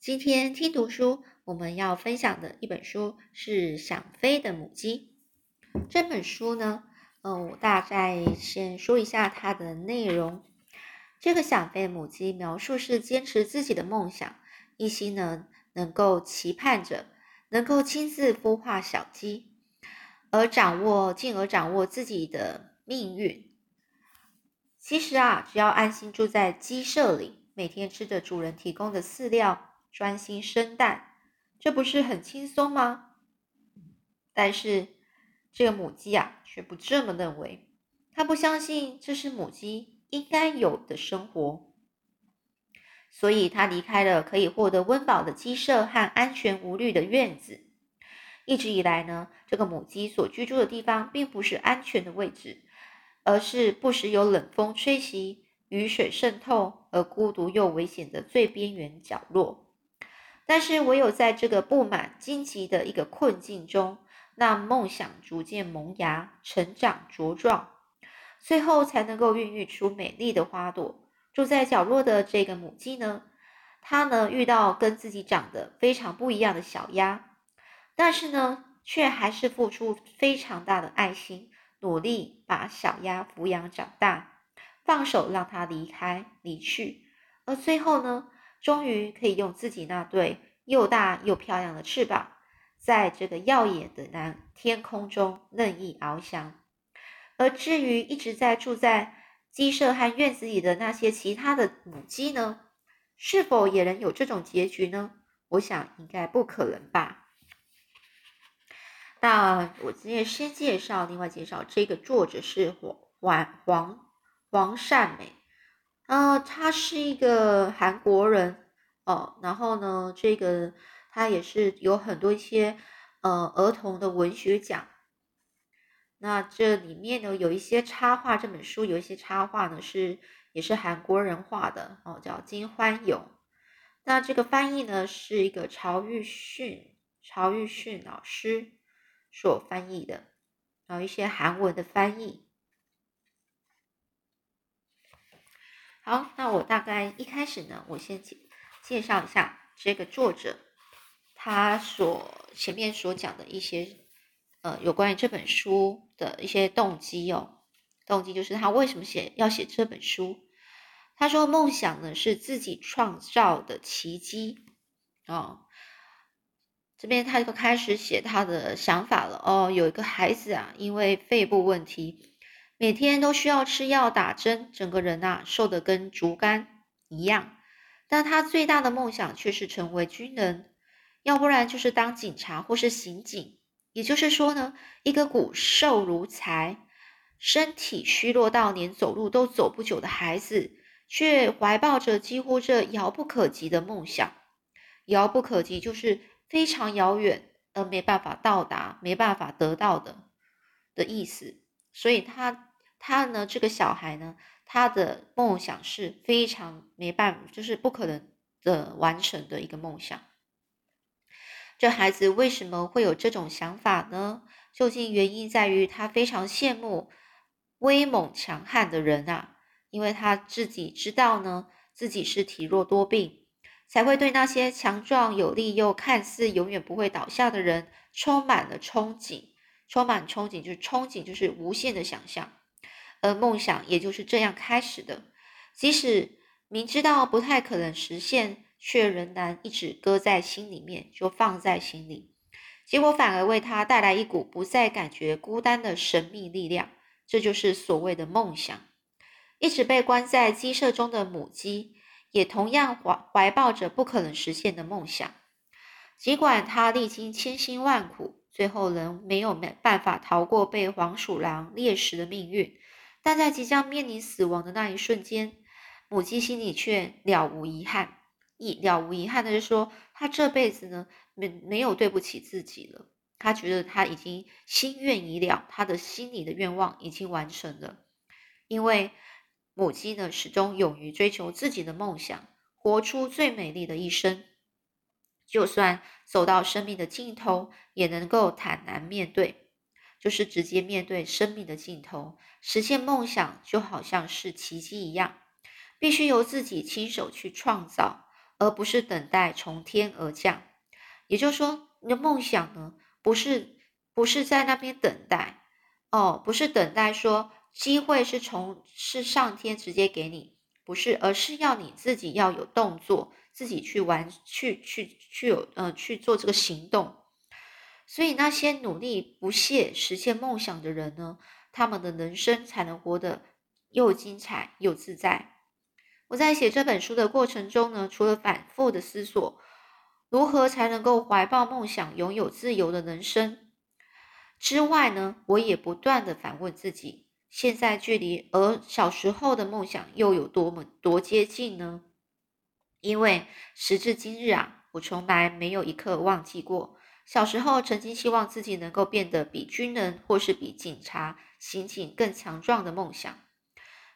今天听读书，我们要分享的一本书是《想飞的母鸡》。这本书呢，嗯，我大概先说一下它的内容。这个想飞母鸡描述是坚持自己的梦想，一心呢能够期盼着能够亲自孵化小鸡，而掌握进而掌握自己的命运。其实啊，只要安心住在鸡舍里，每天吃着主人提供的饲料。专心生蛋，这不是很轻松吗？但是这个母鸡啊，却不这么认为。它不相信这是母鸡应该有的生活，所以它离开了可以获得温饱的鸡舍和安全无虑的院子。一直以来呢，这个母鸡所居住的地方并不是安全的位置，而是不时有冷风吹袭、雨水渗透而孤独又危险的最边缘角落。但是唯有在这个布满荆棘的一个困境中，让梦想逐渐萌芽、成长茁壮，最后才能够孕育出美丽的花朵。住在角落的这个母鸡呢，它呢遇到跟自己长得非常不一样的小鸭，但是呢，却还是付出非常大的爱心，努力把小鸭抚养长大，放手让它离开离去，而最后呢？终于可以用自己那对又大又漂亮的翅膀，在这个耀眼的蓝天空中任意翱翔。而至于一直在住在鸡舍和院子里的那些其他的母鸡呢？是否也能有这种结局呢？我想应该不可能吧。那我今天先介绍，另外介绍这个作者是黄黄黄善美。呃，他是一个韩国人哦，然后呢，这个他也是有很多一些呃儿童的文学奖。那这里面呢有一些插画，这本书有一些插画呢是也是韩国人画的哦，叫金欢勇。那这个翻译呢是一个曹玉训曹玉训老师所翻译的，然后一些韩文的翻译。好，那我大概一开始呢，我先介绍一下这个作者，他所前面所讲的一些呃有关于这本书的一些动机哦，动机就是他为什么写要写这本书。他说梦想呢是自己创造的奇迹哦。这边他就开始写他的想法了哦，有一个孩子啊，因为肺部问题。每天都需要吃药打针，整个人呐瘦得跟竹竿一样。但他最大的梦想却是成为军人，要不然就是当警察或是刑警。也就是说呢，一个骨瘦如柴、身体虚弱到连走路都走不久的孩子，却怀抱着几乎这遥不可及的梦想。遥不可及就是非常遥远而没办法到达、没办法得到的的意思。所以他。他呢，这个小孩呢，他的梦想是非常没办法，就是不可能的完成的一个梦想。这孩子为什么会有这种想法呢？究竟原因在于他非常羡慕威猛强悍的人啊，因为他自己知道呢，自己是体弱多病，才会对那些强壮有力又看似永远不会倒下的人充满了憧憬。充满憧憬就是憧憬，就是无限的想象。而梦想也就是这样开始的，即使明知道不太可能实现，却仍然一直搁在心里面，就放在心里，结果反而为他带来一股不再感觉孤单的神秘力量。这就是所谓的梦想。一直被关在鸡舍中的母鸡，也同样怀怀抱着不可能实现的梦想。尽管他历经千辛万苦，最后仍没有没办法逃过被黄鼠狼猎食的命运。但在即将面临死亡的那一瞬间，母鸡心里却了无遗憾，一了无遗憾的是说，他这辈子呢没没有对不起自己了。他觉得他已经心愿已了，他的心里的愿望已经完成了。因为母鸡呢始终勇于追求自己的梦想，活出最美丽的一生，就算走到生命的尽头，也能够坦然面对。就是直接面对生命的尽头，实现梦想就好像是奇迹一样，必须由自己亲手去创造。而不是等待从天而降。也就是说，你的梦想呢，不是不是在那边等待哦，不是等待说机会是从是上天直接给你，不是，而是要你自己要有动作，自己去玩，去去去有呃去做这个行动。所以那些努力不懈实现梦想的人呢，他们的人生才能活得又精彩又自在。我在写这本书的过程中呢，除了反复的思索如何才能够怀抱梦想，拥有自由的人生之外呢，我也不断的反问自己：现在距离而小时候的梦想又有多么多接近呢？因为时至今日啊，我从来没有一刻忘记过。小时候曾经希望自己能够变得比军人或是比警察、刑警更强壮的梦想。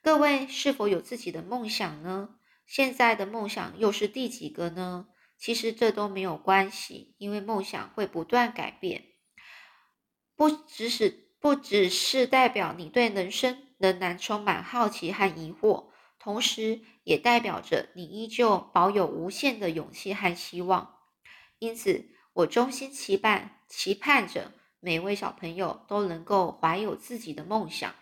各位是否有自己的梦想呢？现在的梦想又是第几个呢？其实这都没有关系，因为梦想会不断改变。不只是不只是代表你对人生仍然充满好奇和疑惑，同时也代表着你依旧保有无限的勇气和希望。因此。我衷心期盼，期盼着每位小朋友都能够怀有自己的梦想，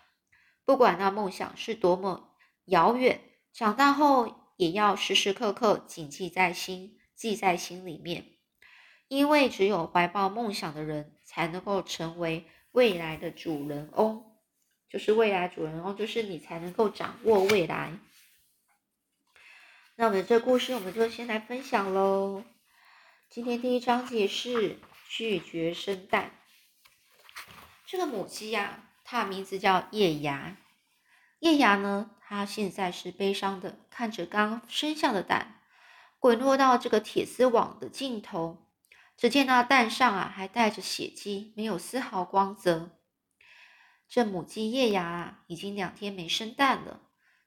不管那梦想是多么遥远，长大后也要时时刻刻谨记在心，记在心里面。因为只有怀抱梦想的人，才能够成为未来的主人翁，就是未来主人翁，就是你才能够掌握未来。那我们这故事，我们就先来分享喽。今天第一章节是拒绝生蛋。这个母鸡呀，它名字叫叶芽。叶芽呢，它现在是悲伤的，看着刚生下的蛋滚落到这个铁丝网的尽头。只见那蛋上啊，还带着血迹，没有丝毫光泽。这母鸡叶芽啊，已经两天没生蛋了。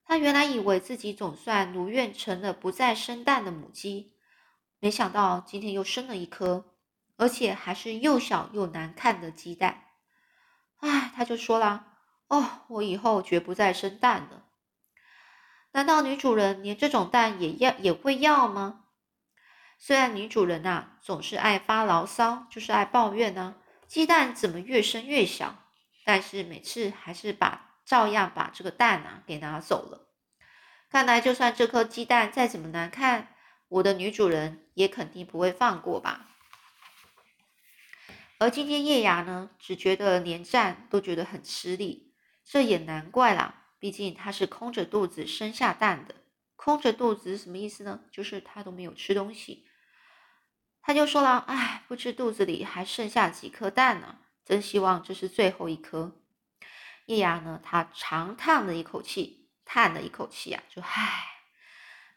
它原来以为自己总算如愿成了不再生蛋的母鸡。没想到今天又生了一颗，而且还是又小又难看的鸡蛋。唉，他就说了：“哦，我以后绝不再生蛋了。”难道女主人连这种蛋也要也会要吗？虽然女主人呐总是爱发牢骚，就是爱抱怨呢，鸡蛋怎么越生越小，但是每次还是把照样把这个蛋啊给拿走了。看来，就算这颗鸡蛋再怎么难看。我的女主人也肯定不会放过吧。而今天叶芽呢，只觉得连站都觉得很吃力，这也难怪啦，毕竟她是空着肚子生下蛋的。空着肚子什么意思呢？就是她都没有吃东西。他就说了：“哎，不知肚子里还剩下几颗蛋呢，真希望这是最后一颗。”叶芽呢，他长叹了一口气，叹了一口气啊，就唉。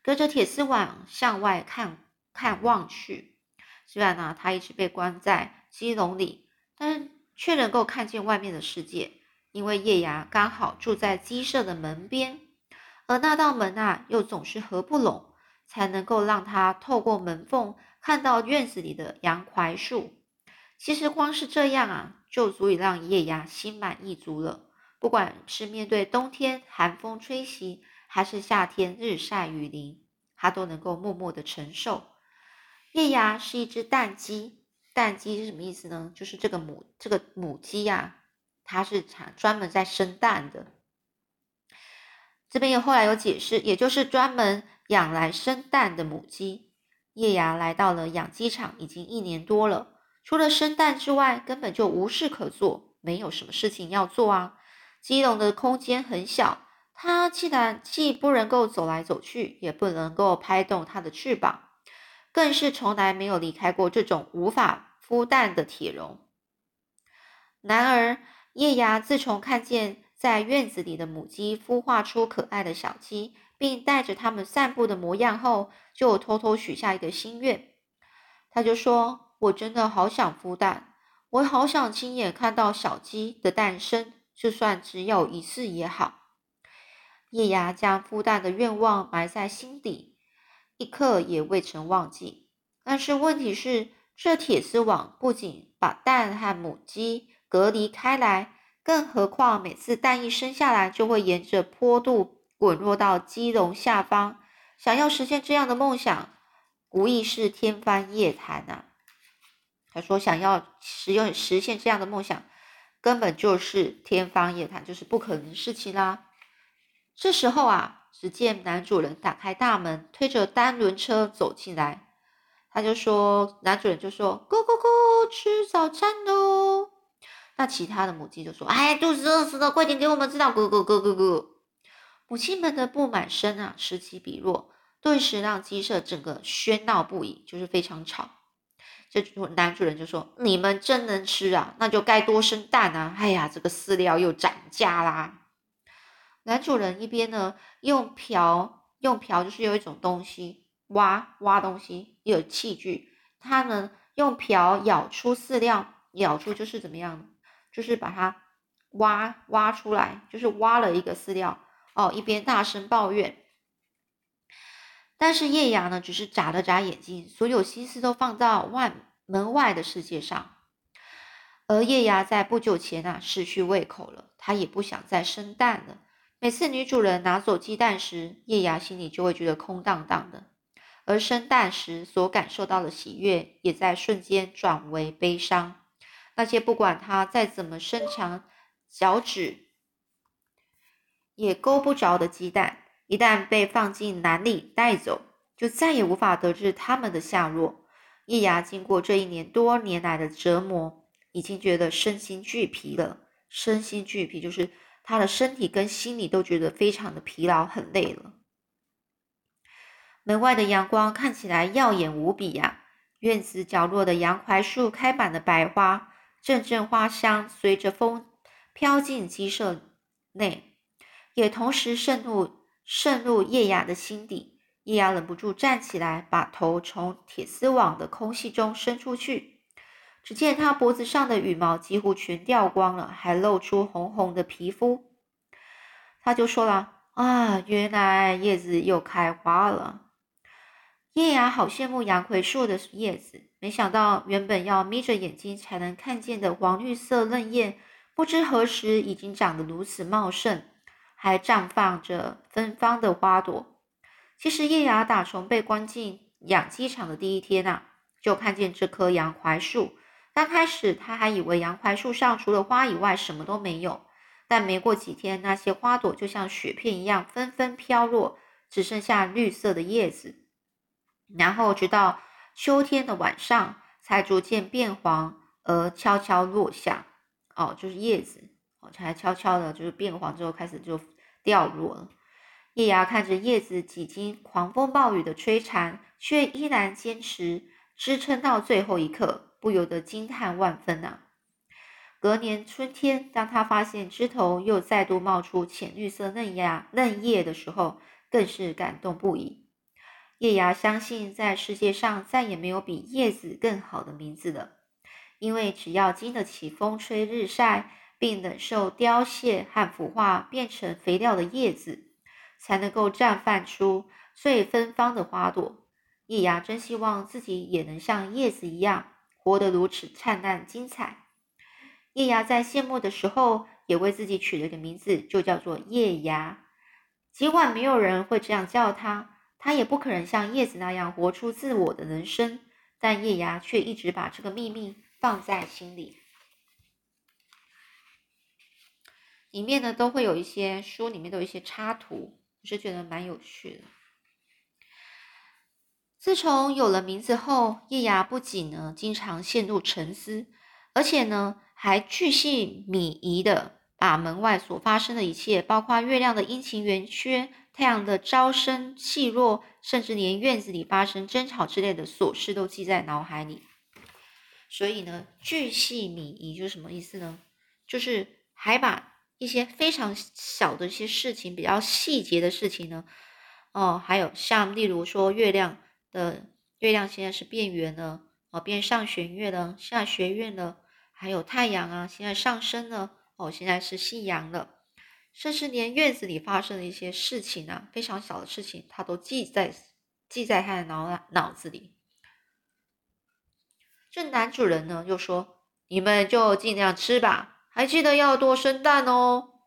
隔着铁丝网向外看看望去，虽然呢，他一直被关在鸡笼里，但却能够看见外面的世界。因为叶芽刚好住在鸡舍的门边，而那道门啊，又总是合不拢，才能够让他透过门缝看到院子里的洋槐树。其实光是这样啊，就足以让叶芽心满意足了。不管是面对冬天寒风吹袭，还是夏天日晒雨淋，它都能够默默的承受。叶芽是一只蛋鸡，蛋鸡是什么意思呢？就是这个母这个母鸡呀，它是产专门在生蛋的。这边有后来有解释，也就是专门养来生蛋的母鸡。叶芽来到了养鸡场已经一年多了，除了生蛋之外，根本就无事可做，没有什么事情要做啊。鸡笼的空间很小。它既然既不能够走来走去，也不能够拍动它的翅膀，更是从来没有离开过这种无法孵蛋的铁笼。然而，叶芽自从看见在院子里的母鸡孵化出可爱的小鸡，并带着它们散步的模样后，就偷偷许下一个心愿。他就说：“我真的好想孵蛋，我好想亲眼看到小鸡的诞生，就算只有一次也好。”叶芽将孵蛋的愿望埋在心底，一刻也未曾忘记。但是问题是，这铁丝网不仅把蛋和母鸡隔离开来，更何况每次蛋一生下来，就会沿着坡度滚落到鸡笼下方。想要实现这样的梦想，无疑是天方夜谭呐。他说想要实用实现这样的梦想，根本就是天方夜谭，就是不可能的事情啦。这时候啊，只见男主人打开大门，推着单轮车走进来。他就说，男主人就说：“咕咕咕，吃早餐喽。”那其他的母鸡就说：“哎，肚子饿死了，快点给我们知道。”咕咕咕咕咕。母亲们的不满声啊，此起彼落，顿时让鸡舍整个喧闹不已，就是非常吵。这男主人就说：“你们真能吃啊，那就该多生蛋啊！哎呀，这个饲料又涨价啦。”男主人一边呢用瓢，用瓢就是有一种东西挖挖东西，有器具，他呢用瓢舀出饲料，舀出就是怎么样？就是把它挖挖出来，就是挖了一个饲料哦，一边大声抱怨。但是叶芽呢，只是眨了眨眼睛，所有心思都放到外门外的世界上。而叶芽在不久前啊，失去胃口了，他也不想再生蛋了。每次女主人拿走鸡蛋时，叶芽心里就会觉得空荡荡的，而生蛋时所感受到的喜悦，也在瞬间转为悲伤。那些不管他再怎么伸长脚趾也勾不着的鸡蛋，一旦被放进篮里带走，就再也无法得知它们的下落。叶芽经过这一年多年来的折磨，已经觉得身心俱疲了。身心俱疲，就是他的身体跟心理都觉得非常的疲劳，很累了。门外的阳光看起来耀眼无比呀，院子角落的洋槐树开满了白花。阵阵花香随着风飘进鸡舍内，也同时渗入渗入叶雅的心底。叶雅忍不住站起来，把头从铁丝网的空隙中伸出去。只见他脖子上的羽毛几乎全掉光了，还露出红红的皮肤。他就说了：“啊，原来叶子又开花了。”叶芽好羡慕杨葵树的叶子，没想到原本要眯着眼睛才能看见的黄绿色嫩叶，不知何时已经长得如此茂盛，还绽放着芬芳的花朵。其实叶芽打从被关进养鸡场的第一天啊，就看见这棵洋槐树。刚开始他还以为洋槐树上除了花以外什么都没有，但没过几天，那些花朵就像雪片一样纷纷飘落，只剩下绿色的叶子。然后直到秋天的晚上，才逐渐变黄而悄悄落下。哦，就是叶子哦，才悄悄的，就是变黄之后开始就掉落了。叶芽看着叶子几经狂风暴雨的摧残，却依然坚持支撑到最后一刻，不由得惊叹万分啊！隔年春天，当他发现枝头又再度冒出浅绿色嫩芽嫩叶的时候，更是感动不已。叶芽相信，在世界上再也没有比叶子更好的名字了，因为只要经得起风吹日晒，并忍受凋谢和腐化变成肥料的叶子，才能够绽放出最芬芳的花朵。叶芽真希望自己也能像叶子一样，活得如此灿烂精彩。叶芽在谢幕的时候，也为自己取了个名字，就叫做叶芽。尽管没有人会这样叫他。他也不可能像叶子那样活出自我的人生，但叶芽却一直把这个秘密放在心里。里面呢都会有一些书里面都有一些插图，我是觉得蛮有趣的。自从有了名字后，叶芽不仅呢经常陷入沉思，而且呢还巨细靡遗的把门外所发生的一切，包括月亮的阴晴圆缺。太阳的朝升气落，甚至连院子里发生争吵之类的琐事都记在脑海里。所以呢，巨细靡遗就是什么意思呢？就是还把一些非常小的一些事情，比较细节的事情呢，哦，还有像例如说月亮的月亮现在是变圆了，哦，变上弦月了，下弦月了，还有太阳啊，现在上升了，哦，现在是夕阳了。甚至连院子里发生的一些事情啊，非常小的事情，他都记在记在他的脑脑子里。这男主人呢，又说：“你们就尽量吃吧，还记得要多生蛋哦。”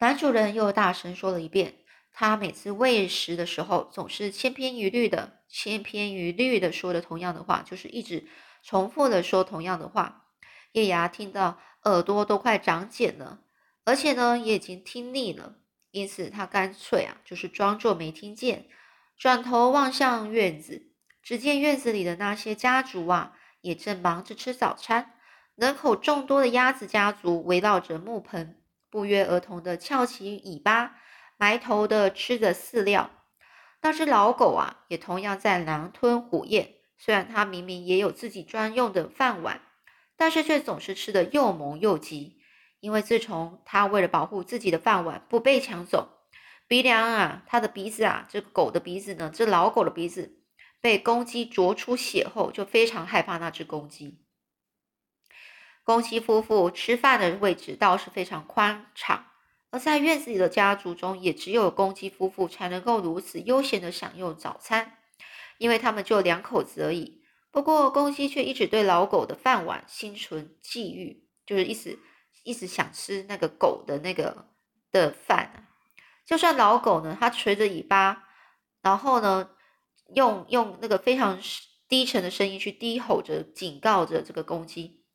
男主人又大声说了一遍，他每次喂食的时候，总是千篇一律的、千篇一律的说的同样的话，就是一直重复的说同样的话。叶芽听到耳朵都快长茧了，而且呢，也已经听腻了，因此他干脆啊，就是装作没听见，转头望向院子，只见院子里的那些家族啊，也正忙着吃早餐。人口众多的鸭子家族围绕着木盆，不约而同的翘起尾巴，埋头的吃着饲料。那只老狗啊，也同样在狼吞虎咽。虽然它明明也有自己专用的饭碗，但是却总是吃的又猛又急。因为自从它为了保护自己的饭碗不被抢走，鼻梁啊，它的鼻子啊，这狗的鼻子呢，这老狗的鼻子被公鸡啄出血后，就非常害怕那只公鸡。公鸡夫妇吃饭的位置倒是非常宽敞，在院子里的家族中，也只有公鸡夫妇才能够如此悠闲的享用早餐，因为他们就两口子而已。不过，公鸡却一直对老狗的饭碗心存觊觎，就是一直一直想吃那个狗的那个的饭。就算老狗呢，它垂着尾巴，然后呢，用用那个非常低沉的声音去低吼着警告着这个公鸡。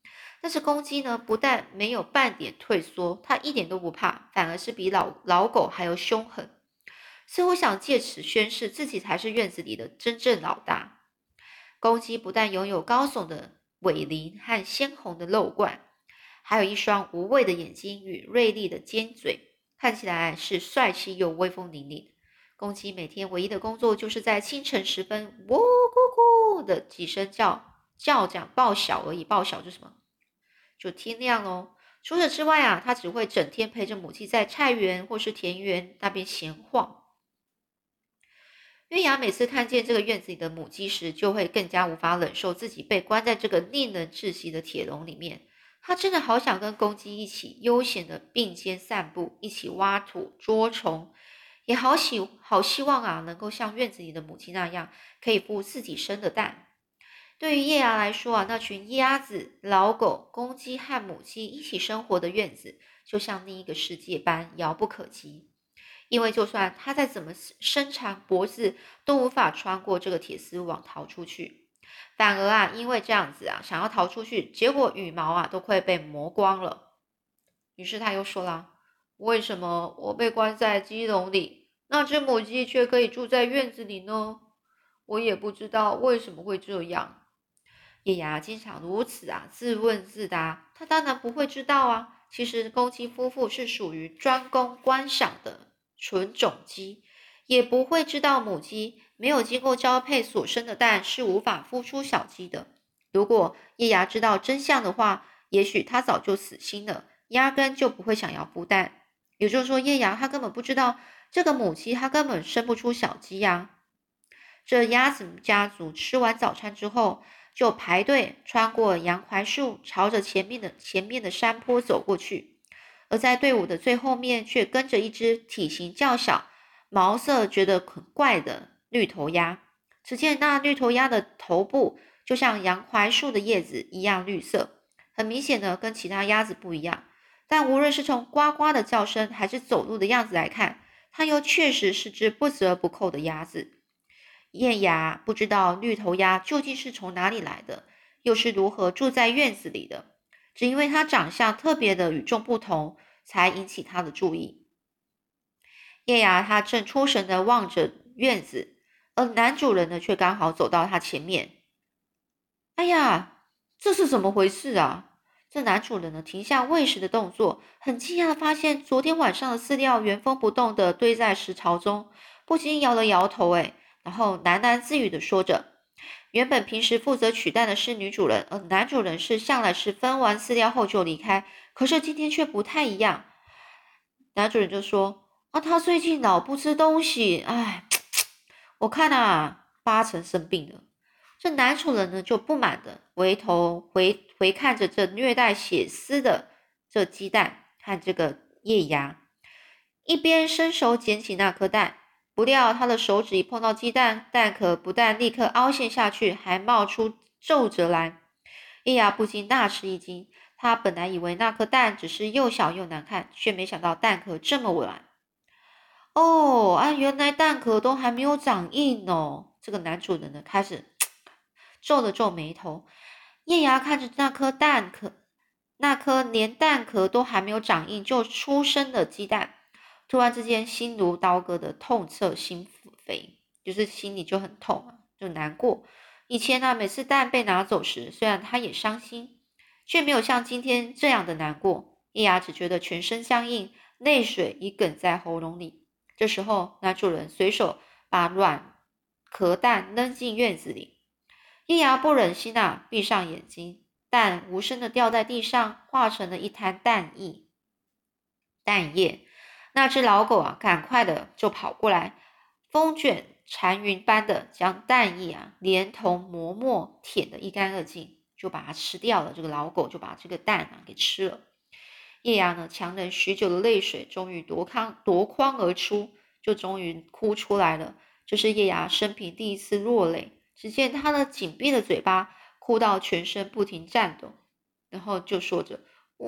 但是公鸡呢，不但没有半点退缩，它一点都不怕，反而是比老老狗还要凶狠，似乎想借此宣示自己才是院子里的真正老大。公鸡不但拥有高耸的尾鳞和鲜红的肉冠，还有一双无畏的眼睛与锐利的尖嘴，看起来是帅气又威风凛凛。公鸡每天唯一的工作，就是在清晨时分，喔咕咕的几声叫叫讲报晓而已。报晓是什么？就天亮喽。除此之外啊，他只会整天陪着母鸡在菜园或是田园那边闲晃。月牙每次看见这个院子里的母鸡时，就会更加无法忍受自己被关在这个令人窒息的铁笼里面。他真的好想跟公鸡一起悠闲的并肩散步，一起挖土捉虫，也好喜好希望啊，能够像院子里的母鸡那样，可以孵自己生的蛋。对于叶芽来说啊，那群鸭子、老狗、公鸡和母鸡一起生活的院子，就像另一个世界般遥不可及。因为就算它再怎么伸长脖子，都无法穿过这个铁丝网逃出去。反而啊，因为这样子啊，想要逃出去，结果羽毛啊都快被磨光了。于是他又说了：“为什么我被关在鸡笼里，那只母鸡却可以住在院子里呢？我也不知道为什么会这样。”叶芽经常如此啊，自问自答。他当然不会知道啊。其实公鸡夫妇是属于专供观赏的纯种鸡，也不会知道母鸡没有经过交配所生的蛋是无法孵出小鸡的。如果叶芽知道真相的话，也许他早就死心了，压根就不会想要孵蛋。也就是说，叶芽他根本不知道这个母鸡，它根本生不出小鸡呀。这鸭子家族吃完早餐之后。就排队穿过杨槐树，朝着前面的前面的山坡走过去。而在队伍的最后面，却跟着一只体型较小、毛色觉得很怪的绿头鸭。只见那绿头鸭的头部就像杨槐树的叶子一样绿色，很明显的跟其他鸭子不一样。但无论是从呱呱的叫声，还是走路的样子来看，它又确实是只不折不扣的鸭子。叶芽不知道绿头鸭究竟是从哪里来的，又是如何住在院子里的，只因为它长相特别的与众不同，才引起他的注意。叶芽他正出神的望着院子，而男主人呢，却刚好走到他前面。哎呀，这是怎么回事啊？这男主人呢，停下喂食的动作，很惊讶的发现昨天晚上的饲料原封不动的堆在食槽中，不禁摇了摇头，哎。然后喃喃自语的说着：“原本平时负责取蛋的是女主人，而男主人是向来是分完饲料后就离开。可是今天却不太一样。”男主人就说：“啊，他最近老不吃东西，哎，我看啊，八成生病了。”这男主人呢就不满的回头回回看着这虐待血丝的这鸡蛋和这个叶芽，一边伸手捡起那颗蛋。不料他的手指一碰到鸡蛋，蛋壳不但立刻凹陷下去，还冒出皱褶来。叶芽不禁大吃一惊。他本来以为那颗蛋只是又小又难看，却没想到蛋壳这么软。哦，啊，原来蛋壳都还没有长硬哦。这个男主人呢，开始皱了皱眉头。叶芽看着那颗蛋壳，那颗连蛋壳都还没有长硬就出生的鸡蛋，突然之间心如刀割的痛彻心扉，就是心里就很痛啊，就难过。以前呢，每次蛋被拿走时，虽然他也伤心，却没有像今天这样的难过。叶芽只觉得全身僵硬，泪水已哽在喉咙里。这时候，男主人随手把卵壳蛋扔进院子里。叶芽不忍心啊，闭上眼睛，蛋无声的掉在地上，化成了一滩蛋液。蛋液，那只老狗啊，赶快的就跑过来，风卷残云般的将蛋液啊，连同馍馍舔得一干二净，就把它吃掉了。这个老狗就把这个蛋啊给吃了。叶芽呢，强忍许久的泪水，终于夺眶夺眶而出，就终于哭出来了。这是叶芽生平第一次落泪。只见他的紧闭的嘴巴哭到全身不停颤抖，然后就说着：“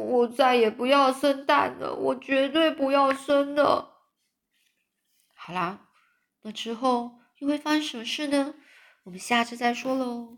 我再也不要生蛋了，我绝对不要生了。”好啦，那之后又会发生什么事呢？我们下次再说喽。